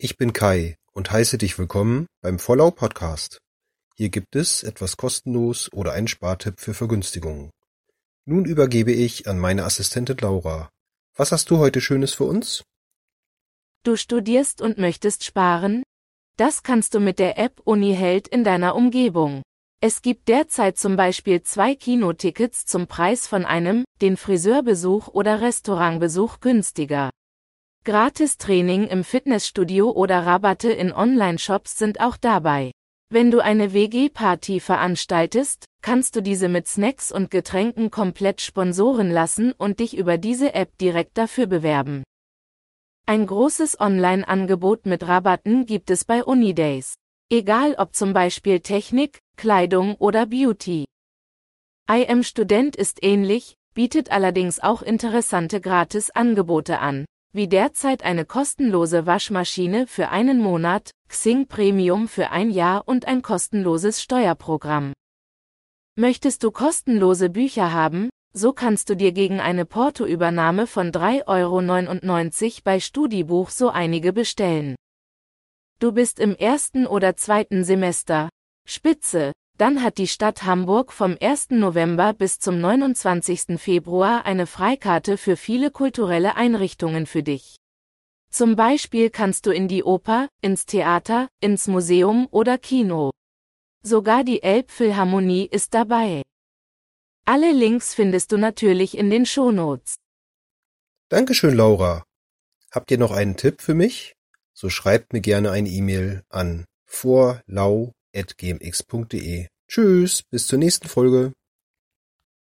Ich bin Kai und heiße dich willkommen beim Vollau Podcast. Hier gibt es etwas kostenlos oder einen Spartipp für Vergünstigungen. Nun übergebe ich an meine Assistentin Laura. Was hast du heute Schönes für uns? Du studierst und möchtest sparen? Das kannst du mit der App UniHeld in deiner Umgebung. Es gibt derzeit zum Beispiel zwei Kinotickets zum Preis von einem, den Friseurbesuch oder Restaurantbesuch günstiger. Gratis-Training im Fitnessstudio oder Rabatte in Online-Shops sind auch dabei. Wenn du eine WG-Party veranstaltest, kannst du diese mit Snacks und Getränken komplett sponsoren lassen und dich über diese App direkt dafür bewerben. Ein großes Online-Angebot mit Rabatten gibt es bei Unidays. Egal ob zum Beispiel Technik, Kleidung oder Beauty. IM Student ist ähnlich, bietet allerdings auch interessante Gratis-Angebote an wie derzeit eine kostenlose Waschmaschine für einen Monat, Xing Premium für ein Jahr und ein kostenloses Steuerprogramm. Möchtest du kostenlose Bücher haben, so kannst du dir gegen eine Portoübernahme von 3,99 Euro bei Studibuch so einige bestellen. Du bist im ersten oder zweiten Semester. Spitze, dann hat die Stadt Hamburg vom 1. November bis zum 29. Februar eine Freikarte für viele kulturelle Einrichtungen für dich. Zum Beispiel kannst du in die Oper, ins Theater, ins Museum oder Kino. Sogar die Elbphilharmonie ist dabei. Alle Links findest du natürlich in den Shownotes. Dankeschön, Laura. Habt ihr noch einen Tipp für mich? So schreibt mir gerne eine E-Mail an vorlau gmx.de. Tschüss, bis zur nächsten Folge.